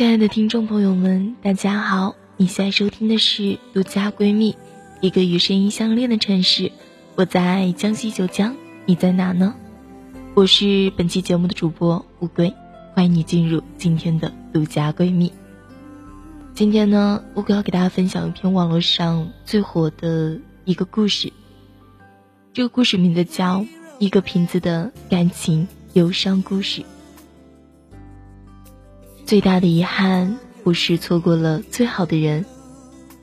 亲爱的听众朋友们，大家好！你现在收听的是独家闺蜜，一个与声音相恋的城市。我在江西九江，你在哪呢？我是本期节目的主播乌龟，欢迎你进入今天的独家闺蜜。今天呢，乌龟要给大家分享一篇网络上最火的一个故事。这个故事名字叫《一个瓶子的感情忧伤故事》。最大的遗憾不是错过了最好的人，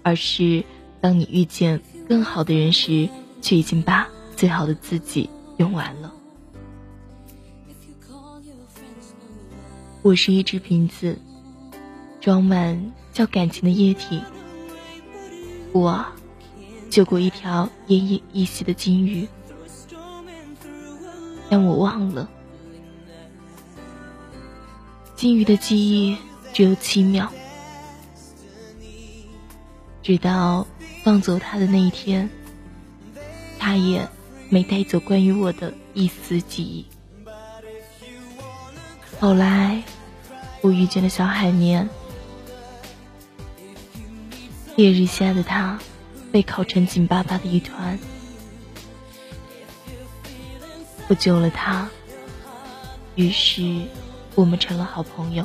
而是当你遇见更好的人时，却已经把最好的自己用完了。我是一只瓶子，装满叫感情的液体。我救过一条奄奄一息的金鱼，但我忘了。金鱼的记忆只有七秒，直到放走它的那一天，它也没带走关于我的一丝记忆。后来，我遇见了小海绵，烈日下的它被烤成紧巴巴的一团，我救了它，于是。我们成了好朋友，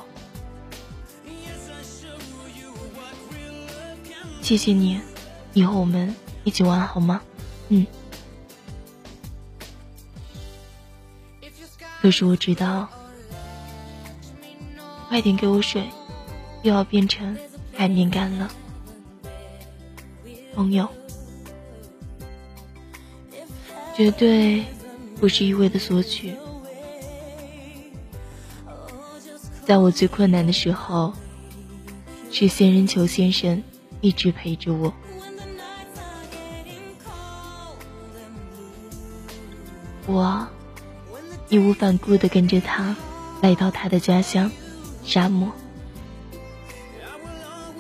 谢谢你，以后我们一起玩好吗？嗯。可是我知道，快点给我水，又要变成海绵干了，朋友，绝对不是一味的索取。在我最困难的时候，是仙人球先生一直陪着我。我义无反顾的跟着他来到他的家乡沙漠。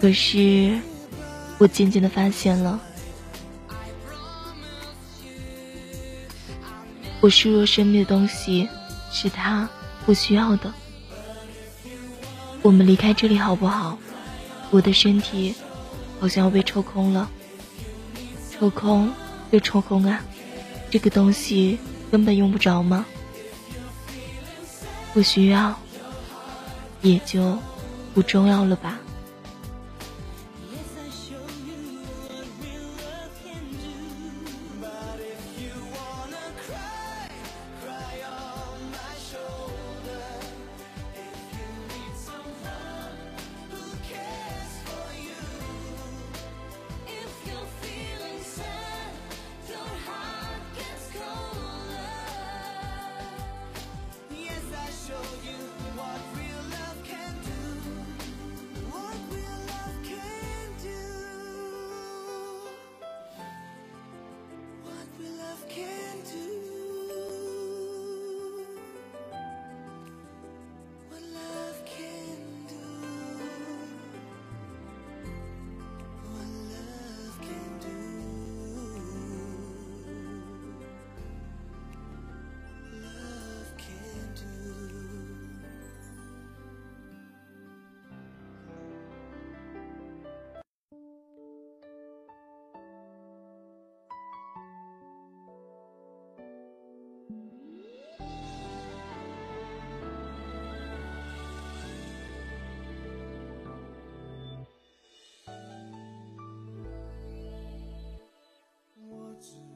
可是，我渐渐的发现了，我视若生命的东西是他不需要的。我们离开这里好不好？我的身体好像要被抽空了，抽空又抽空啊！这个东西根本用不着吗？不需要，也就不重要了吧。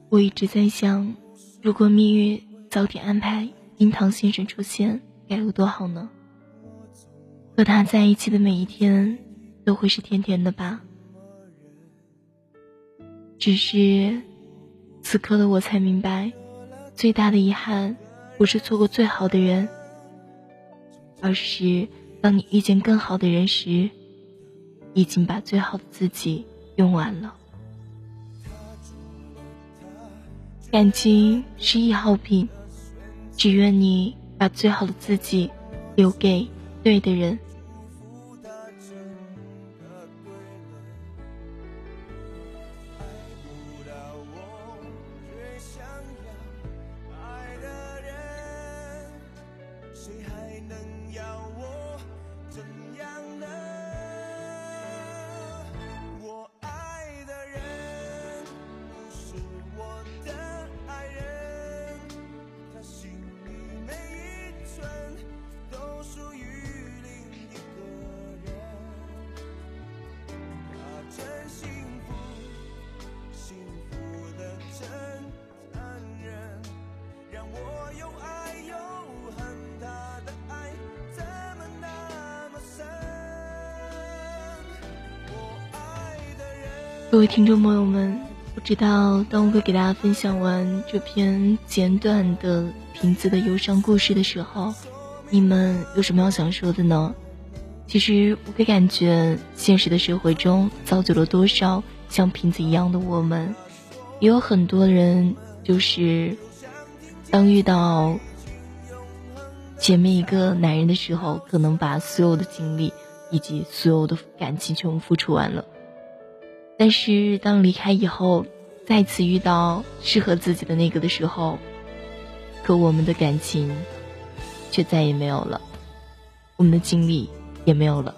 我一直在想，如果命运早点安排樱桃先生出现，该有多好呢？和他在一起的每一天都会是甜甜的吧。只是，此刻的我才明白，最大的遗憾不是错过最好的人，而是当你遇见更好的人时，已经把最好的自己用完了。感情是易耗品，只愿你把最好的自己留给对的人。各位听众朋友们，不知道当我会给大家分享完这篇简短的瓶子的忧伤故事的时候，你们有什么要想说的呢？其实我会感觉，现实的社会中造就了多少像瓶子一样的我们，也有很多人就是，当遇到前面一个男人的时候，可能把所有的精力以及所有的感情全部付出完了。但是当离开以后，再次遇到适合自己的那个的时候，可我们的感情却再也没有了，我们的精力也没有了。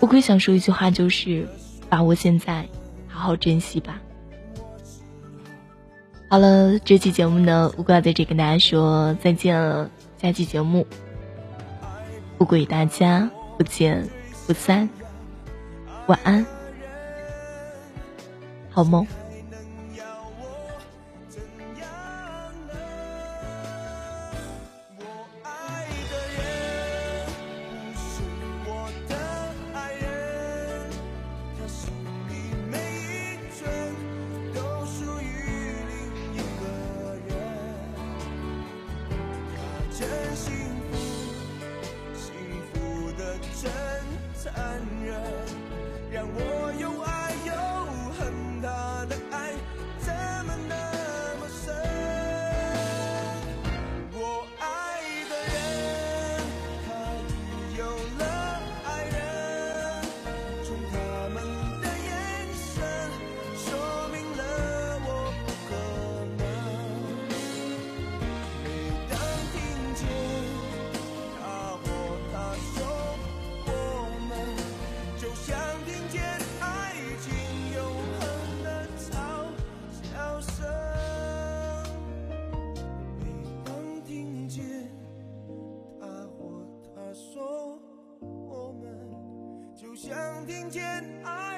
我会想说一句话，就是把握现在，好好珍惜吧。好了，这期节目呢，乌瓜在这跟大家说再见了。下期节目，不归大家不见不散，晚安。好梦。想听见爱。